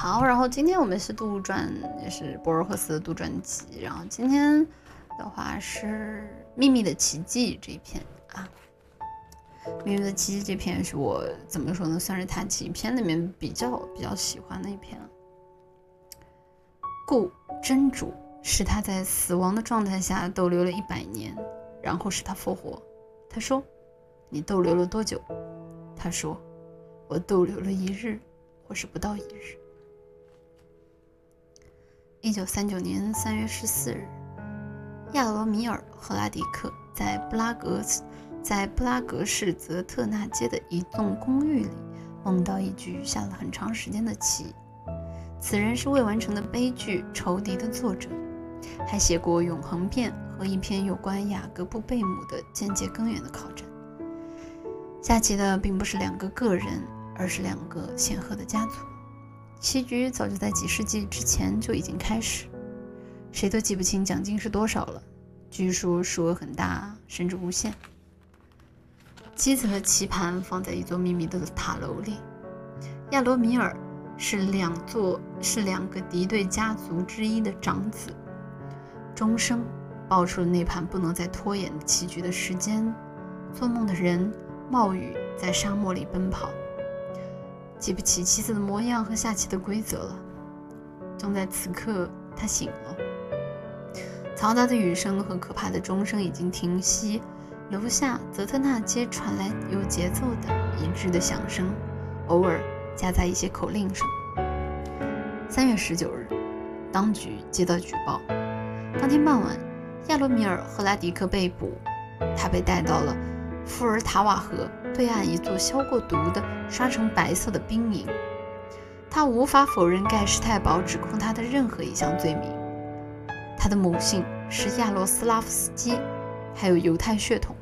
好，然后今天我们是杜撰，也是博尔赫斯的杜撰集。然后今天的话是《秘密的奇迹》这一篇啊，《秘密的奇迹》这篇是我怎么说呢，算是他几篇里面比较比较喜欢的一篇。故真主使他在死亡的状态下逗留了一百年，然后使他复活。他说：“你逗留了多久？”他说：“我逗留了一日，或是不到一日。”一九三九年三月十四日，亚罗米尔·赫拉迪克在布拉格，在布拉格市泽特纳街的一栋公寓里梦到一局下了很长时间的棋。此人是未完成的悲剧《仇敌》的作者，还写过《永恒变》和一篇有关雅各布·贝姆的间接根源的考证。下棋的并不是两个个人，而是两个显赫的家族。棋局早就在几世纪之前就已经开始，谁都记不清奖金是多少了。据说数额很大，甚至无限。棋子和棋盘放在一座秘密的塔楼里。亚罗米尔是两座是两个敌对家族之一的长子，钟声报出了那盘不能再拖延棋局的时间。做梦的人冒雨在沙漠里奔跑。记不起棋子的模样和下棋的规则了。正在此刻，他醒了。嘈杂的雨声和可怕的钟声已经停息，楼下泽特纳街传来有节奏的一致的响声，偶尔夹杂一些口令声。三月十九日，当局接到举报，当天傍晚，亚罗米尔·赫拉迪克被捕，他被带到了富尔塔瓦河。对岸一座消过毒的、刷成白色的兵营，他无法否认盖世太保指控他的任何一项罪名。他的母姓是亚罗斯拉夫斯基，还有犹太血统。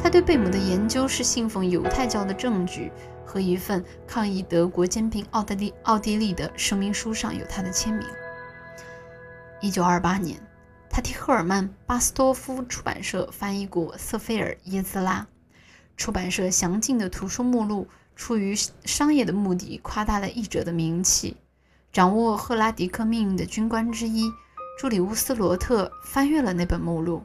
他对贝姆的研究是信奉犹太教的证据和一份抗议德国兼并奥地利奥地利的声明书上有他的签名。一九二八年，他替赫尔曼·巴斯多夫出版社翻译过《瑟菲尔·耶兹拉》。出版社详尽的图书目录，出于商业的目的，夸大了译者的名气。掌握赫拉迪克命运的军官之一朱里乌斯·罗特翻阅了那本目录。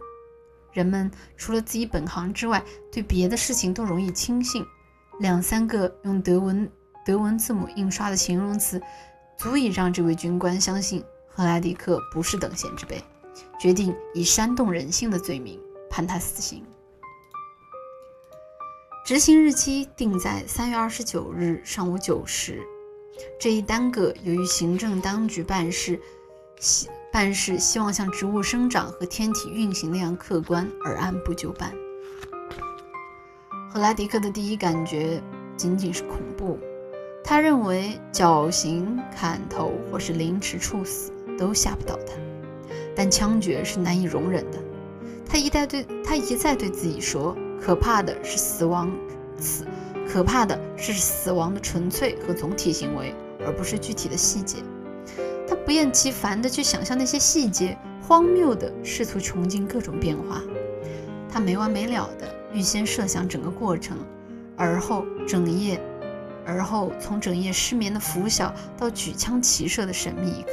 人们除了自己本行之外，对别的事情都容易轻信。两三个用德文德文字母印刷的形容词，足以让这位军官相信赫拉迪克不是等闲之辈，决定以煽动人性的罪名判他死刑。执行日期定在三月二十九日上午九时。这一耽搁，由于行政当局办事希办事希望像植物生长和天体运行那样客观而按部就班。赫拉迪克的第一感觉仅仅是恐怖，他认为绞刑、砍头或是凌迟处死都吓不倒他，但枪决是难以容忍的。他一再对他一再对自己说。可怕的是死亡，死可怕的是死亡的纯粹和总体行为，而不是具体的细节。他不厌其烦地去想象那些细节，荒谬地试图穷尽各种变化。他没完没了地预先设想整个过程，而后整夜，而后从整夜失眠的拂晓到举枪齐射的神秘一刻。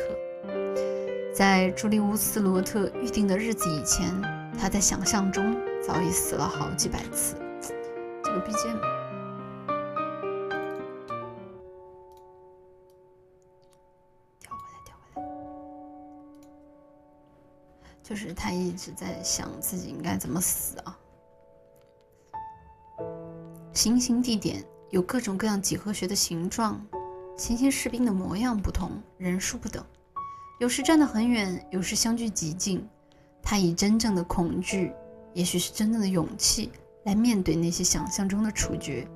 在朱利乌斯·罗特预定的日子以前，他在想象中。早已死了好几百次。这个 BGM，调回来，调回来。就是他一直在想自己应该怎么死啊。行刑地点有各种各样几何学的形状，行刑士兵的模样不同，人数不等，有时站得很远，有时相距极近。他以真正的恐惧。也许是真正的勇气来面对那些想象中的处决。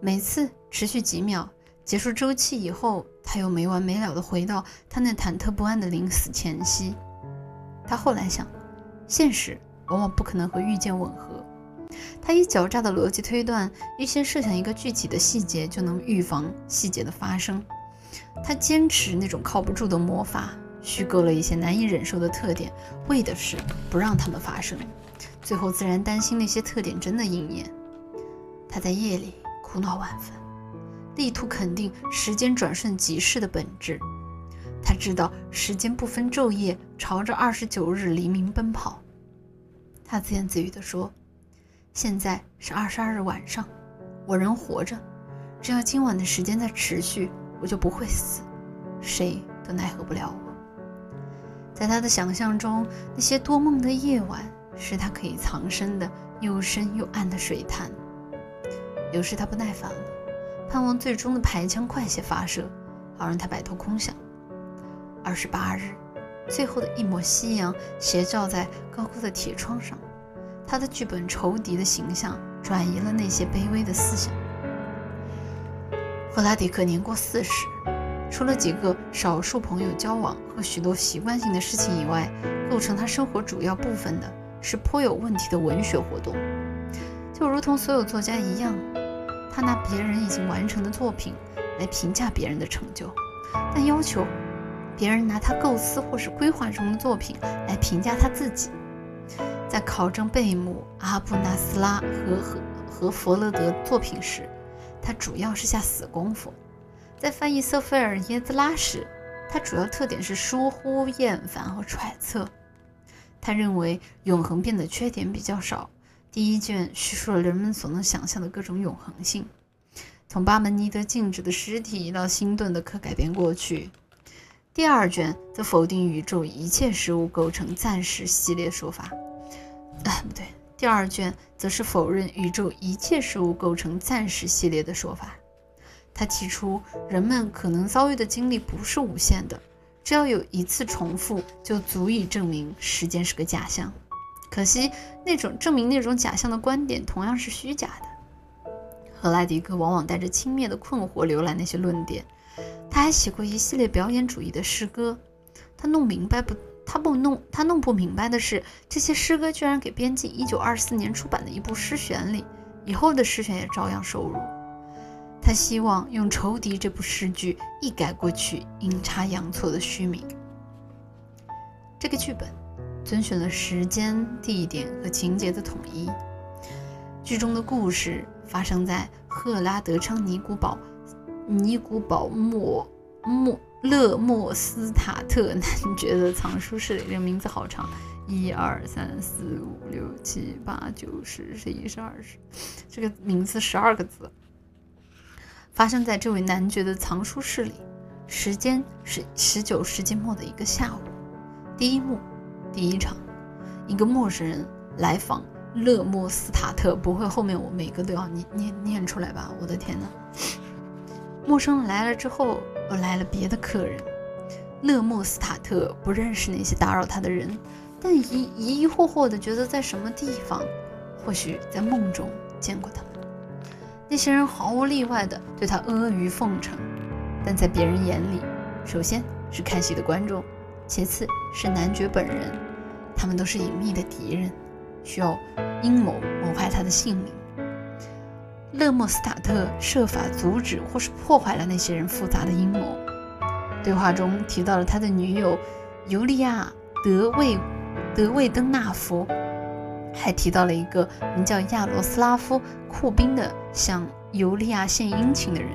每次持续几秒，结束周期以后，他又没完没了地回到他那忐忑不安的临死前夕。他后来想，现实往往不可能和预见吻合。他以狡诈的逻辑推断，预先设想一个具体的细节就能预防细节的发生。他坚持那种靠不住的魔法，虚构了一些难以忍受的特点，为的是不让他们发生。最后，自然担心那些特点真的应验。他在夜里苦恼万分，力图肯定时间转瞬即逝的本质。他知道时间不分昼夜，朝着二十九日黎明奔跑。他自言自语地说：“现在是二十二日晚上，我仍活着。只要今晚的时间在持续，我就不会死，谁都奈何不了我。”在他的想象中，那些多梦的夜晚是他可以藏身的又深又暗的水潭。有时他不耐烦了，盼望最终的排枪快些发射，好让他摆脱空想。二十八日，最后的一抹夕阳斜照在高高的铁窗上，他的剧本仇敌的形象转移了那些卑微的思想。弗拉迪克年过四十，除了几个少数朋友交往和许多习惯性的事情以外，构成他生活主要部分的是颇有问题的文学活动。就如同所有作家一样，他拿别人已经完成的作品来评价别人的成就，但要求。别人拿他构思或是规划中的作品来评价他自己，在考证贝姆、阿布纳斯拉和和和弗勒德作品时，他主要是下死功夫；在翻译瑟菲尔耶兹拉时，他主要特点是疏忽、厌烦和揣测。他认为永恒变的缺点比较少。第一卷叙述了人们所能想象的各种永恒性，从巴门尼德静止的尸体到新顿的可改变过去。第二卷则否定宇宙一切事物构成暂时系列说法，啊，不对，第二卷则是否认宇宙一切事物构成暂时系列的说法。他提出，人们可能遭遇的经历不是无限的，只要有一次重复，就足以证明时间是个假象。可惜，那种证明那种假象的观点同样是虚假的。赫拉迪克往往带着轻蔑的困惑浏览那些论点。他还写过一系列表演主义的诗歌，他弄明白不？他不弄，他弄不明白的是，这些诗歌居然给编进1924年出版的一部诗选里，以后的诗选也照样收入。他希望用《仇敌》这部诗句一改过去阴差阳错的虚名。这个剧本遵循了时间、地点和情节的统一。剧中的故事发生在赫拉德昌尼古堡。尼古堡莫莫勒莫斯塔特男爵的藏书室里，这个名字好长，一二三四五六七八九十十一十二十，这个名字十二个字。发生在这位男爵的藏书室里，时间是十九世纪末的一个下午。第一幕，第一场，一个陌生人来访勒莫斯塔特，不会后面我每个都要念念念出来吧？我的天呐！陌生人来了之后，又来了别的客人。勒莫斯塔特不认识那些打扰他的人，但疑疑疑惑惑的觉得在什么地方，或许在梦中见过他们。那些人毫无例外的对他阿谀奉承，但在别人眼里，首先是看戏的观众，其次是男爵本人，他们都是隐秘的敌人，需要阴谋谋害他的性命。勒莫斯塔特设法阻止或是破坏了那些人复杂的阴谋。对话中提到了他的女友尤利亚·德魏德魏登纳夫，还提到了一个名叫亚罗斯拉夫·库宾的向尤利亚献殷勤的人。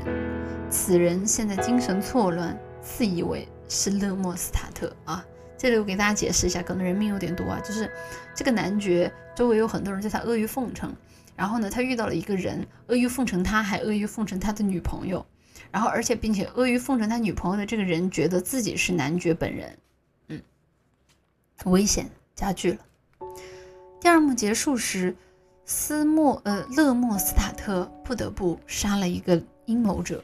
此人现在精神错乱，自以为是勒莫斯塔特啊。这里我给大家解释一下，可能人名有点多啊，就是这个男爵周围有很多人对他阿谀奉承。然后呢，他遇到了一个人，阿谀奉承他，还阿谀奉承他的女朋友，然后而且并且阿谀奉承他女朋友的这个人，觉得自己是男爵本人，嗯，危险加剧了。第二幕结束时，斯莫呃勒莫斯塔特不得不杀了一个阴谋者。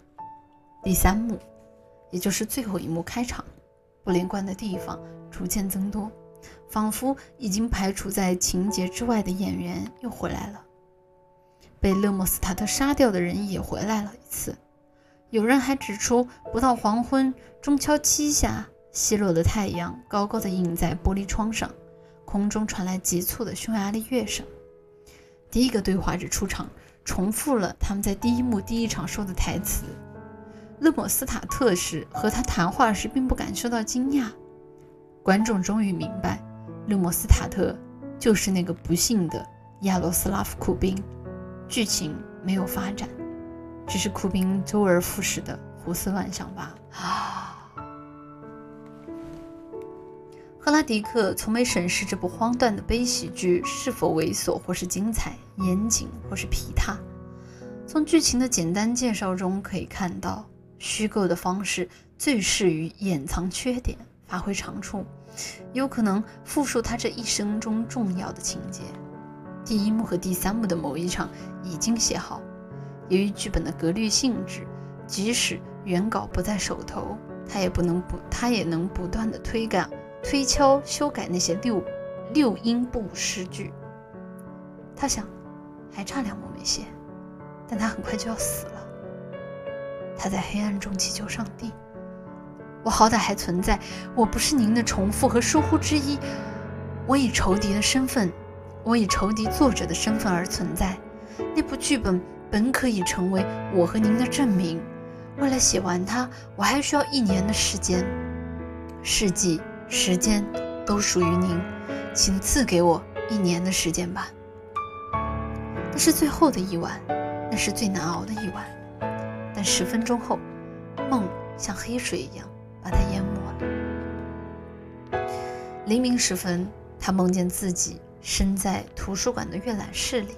第三幕，也就是最后一幕开场，不连贯的地方逐渐增多，仿佛已经排除在情节之外的演员又回来了。被勒莫斯塔特杀掉的人也回来了一次。有人还指出，不到黄昏，中敲七下，西落的太阳高高的映在玻璃窗上，空中传来急促的匈牙利乐声。第一个对话者出场，重复了他们在第一幕第一场说的台词。勒莫斯塔特时和他谈话时并不感受到惊讶。观众终于明白，勒莫斯塔特就是那个不幸的亚罗斯拉夫库宾。剧情没有发展，只是库宾周而复始的胡思乱想吧。啊！赫拉迪克从没审视这部荒诞的悲喜剧是否猥琐或是精彩、严谨或是皮沓。从剧情的简单介绍中可以看到，虚构的方式最适于掩藏缺点、发挥长处，有可能复述他这一生中重要的情节。第一幕和第三幕的某一场已经写好，由于剧本的格律性质，即使原稿不在手头，他也不能不，他也能不断的推改、推敲、修改那些六六音部诗句。他想，还差两幕没写，但他很快就要死了。他在黑暗中祈求上帝：“我好歹还存在，我不是您的重复和疏忽之一，我以仇敌的身份。”我以仇敌作者的身份而存在，那部剧本本可以成为我和您的证明。为了写完它，我还需要一年的时间。世纪、时间都属于您，请赐给我一年的时间吧。那是最后的一晚，那是最难熬的一晚。但十分钟后，梦像黑水一样把他淹没了。黎明时分，他梦见自己。身在图书馆的阅览室里，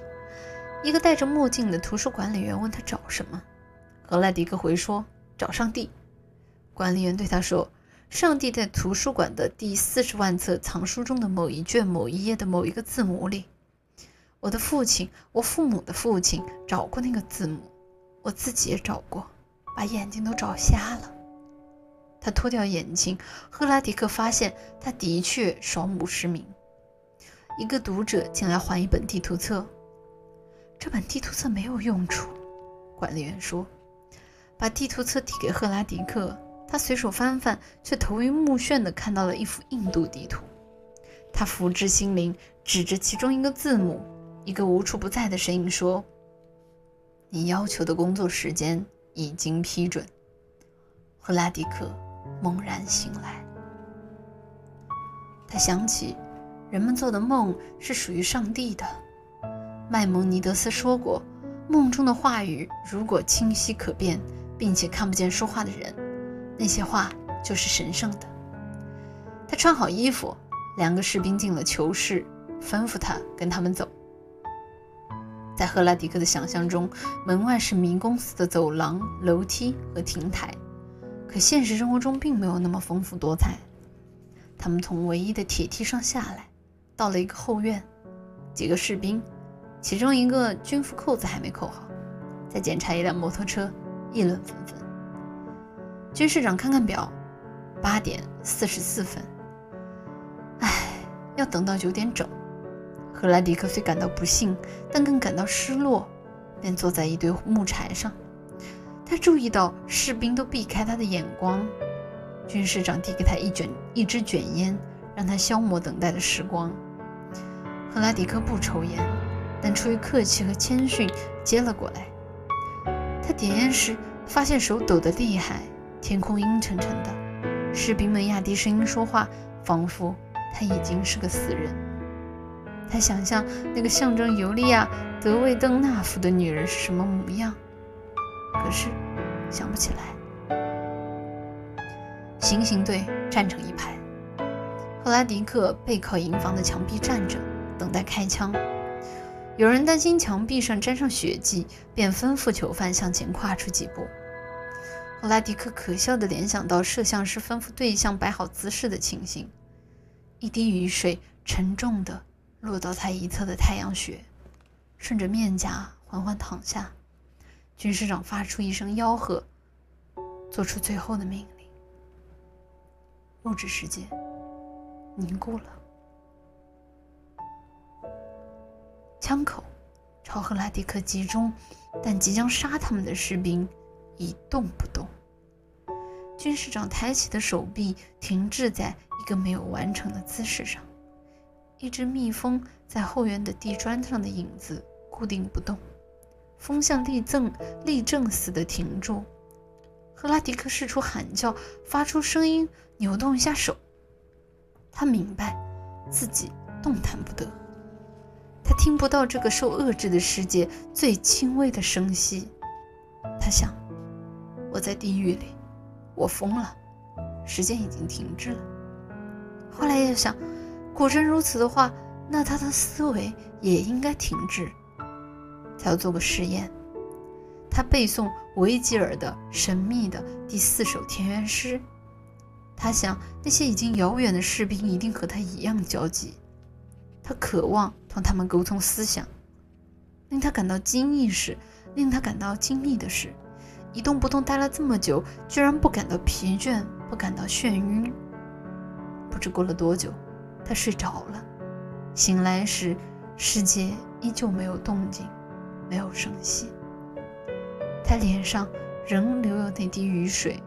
一个戴着墨镜的图书管理员问他找什么。格莱迪克回说：“找上帝。”管理员对他说：“上帝在图书馆的第四十万册藏书中的某一卷某一页的某一个字母里。我的父亲，我父母的父亲找过那个字母，我自己也找过，把眼睛都找瞎了。”他脱掉眼镜，赫拉迪克发现他的确双目失明。一个读者进来还一本地图册，这本地图册没有用处。管理员说：“把地图册递给赫拉迪克，他随手翻翻，却头晕目眩地看到了一幅印度地图。他福至心灵，指着其中一个字母，一个无处不在的身影说：‘你要求的工作时间已经批准。’赫拉迪克猛然醒来，他想起。人们做的梦是属于上帝的。麦蒙尼德斯说过，梦中的话语如果清晰可辨，并且看不见说话的人，那些话就是神圣的。他穿好衣服，两个士兵进了囚室，吩咐他跟他们走。在赫拉迪克的想象中，门外是迷宫似的走廊、楼梯和亭台，可现实生活中并没有那么丰富多彩。他们从唯一的铁梯上下来。到了一个后院，几个士兵，其中一个军服扣子还没扣好，在检查一辆摩托车，议论纷纷。军士长看看表，八点四十四分。唉，要等到九点整。赫拉迪克虽感到不幸，但更感到失落，便坐在一堆木柴上。他注意到士兵都避开他的眼光。军士长递给他一卷一支卷烟，让他消磨等待的时光。赫拉迪克不抽烟，但出于客气和谦逊接了过来。他点烟时发现手抖得厉害，天空阴沉沉的，士兵们压低声音说话，仿佛他已经是个死人。他想象那个象征尤利亚·德维登纳夫的女人是什么模样，可是想不起来。行刑队站成一排，赫拉迪克背靠营房的墙壁站着。等待开枪。有人担心墙壁上沾上血迹，便吩咐囚犯向前跨出几步。赫拉迪克可笑地联想到摄像师吩咐对象摆好姿势的情形。一滴雨水沉重地落到他一侧的太阳穴，顺着面颊缓缓淌下。军师长发出一声吆喝，做出最后的命令。物质世界凝固了。枪口朝赫拉迪克集中，但即将杀他们的士兵一动不动。军士长抬起的手臂停滞在一个没有完成的姿势上，一只蜜蜂在后院的地砖上的影子固定不动，风像立正立正似的停住。赫拉迪克试图喊叫，发出声音，扭动一下手。他明白自己动弹不得。他听不到这个受遏制的世界最轻微的声息，他想，我在地狱里，我疯了，时间已经停滞了。后来又想，果真如此的话，那他的思维也应该停滞。他要做个实验。他背诵维吉尔的神秘的第四首田园诗。他想，那些已经遥远的士兵一定和他一样焦急。他渴望同他们沟通思想。令他感到惊异是，令他感到惊异的是，一动不动待了这么久，居然不感到疲倦，不感到眩晕。不知过了多久，他睡着了。醒来时，世界依旧没有动静，没有声息。他脸上仍留有那滴雨水，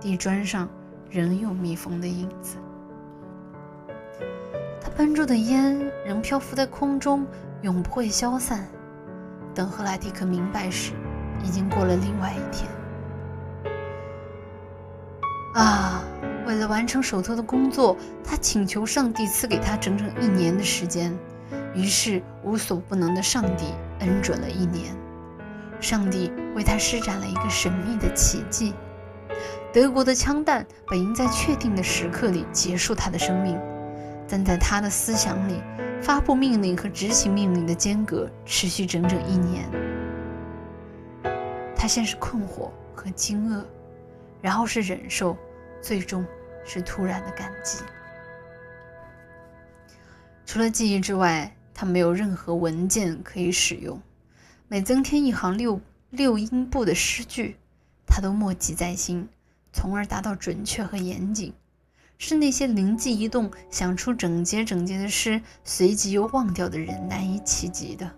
地砖上仍有蜜蜂的影子。他喷出的烟仍漂浮在空中，永不会消散。等赫拉蒂克明白时，已经过了另外一天。啊，为了完成手头的工作，他请求上帝赐给他整整一年的时间。于是，无所不能的上帝恩准了一年。上帝为他施展了一个神秘的奇迹：德国的枪弹本应在确定的时刻里结束他的生命，但在他的思想里。发布命令和执行命令的间隔持续整整一年。他先是困惑和惊愕，然后是忍受，最终是突然的感激。除了记忆之外，他没有任何文件可以使用。每增添一行六六音部的诗句，他都默记在心，从而达到准确和严谨。是那些灵机一动想出整节整节的诗，随即又忘掉的人难以企及的。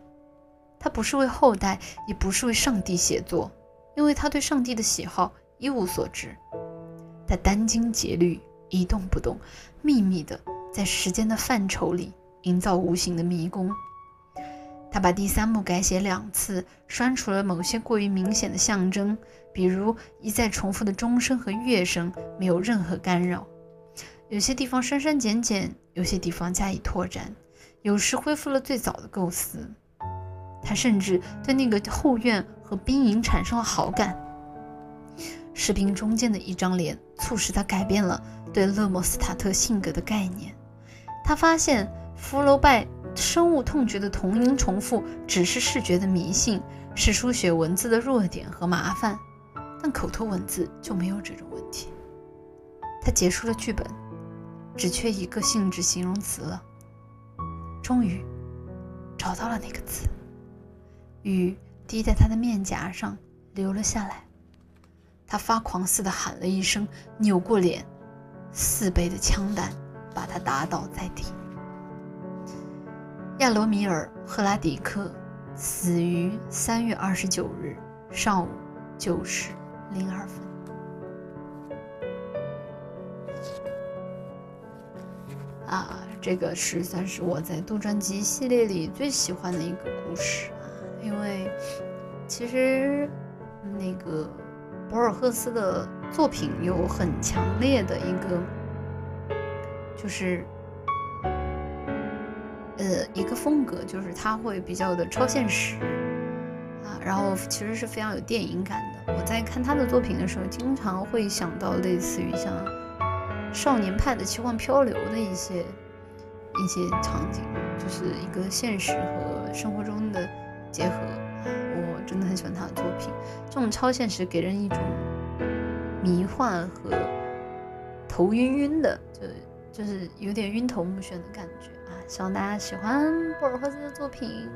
他不是为后代，也不是为上帝写作，因为他对上帝的喜好一无所知。他殚精竭虑，一动不动，秘密地在时间的范畴里营造无形的迷宫。他把第三幕改写两次，删除了某些过于明显的象征，比如一再重复的钟声和乐声，没有任何干扰。有些地方删删减减，有些地方加以拓展，有时恢复了最早的构思。他甚至对那个后院和兵营产生了好感。士兵中间的一张脸促使他改变了对勒莫斯塔特性格的概念。他发现福楼拜深恶痛绝的同音重复只是视觉的迷信，是书写文字的弱点和麻烦，但口头文字就没有这种问题。他结束了剧本。只缺一个性质形容词了。终于找到了那个词，雨滴在他的面颊上流了下来。他发狂似的喊了一声，扭过脸，四倍的枪弹把他打倒在地。亚罗米尔·赫拉迪克死于三月二十九日上午九时零二分。啊，这个是算是我在杜撰集系列里最喜欢的一个故事，因为其实那个博尔赫斯的作品有很强烈的一个，就是呃一个风格，就是他会比较的超现实啊，然后其实是非常有电影感的。我在看他的作品的时候，经常会想到类似于像。少年派的奇幻漂流的一些一些场景，就是一个现实和生活中的结合。我真的很喜欢他的作品，这种超现实给人一种迷幻和头晕晕的，就就是有点晕头目眩的感觉啊！希望大家喜欢博尔赫斯的作品。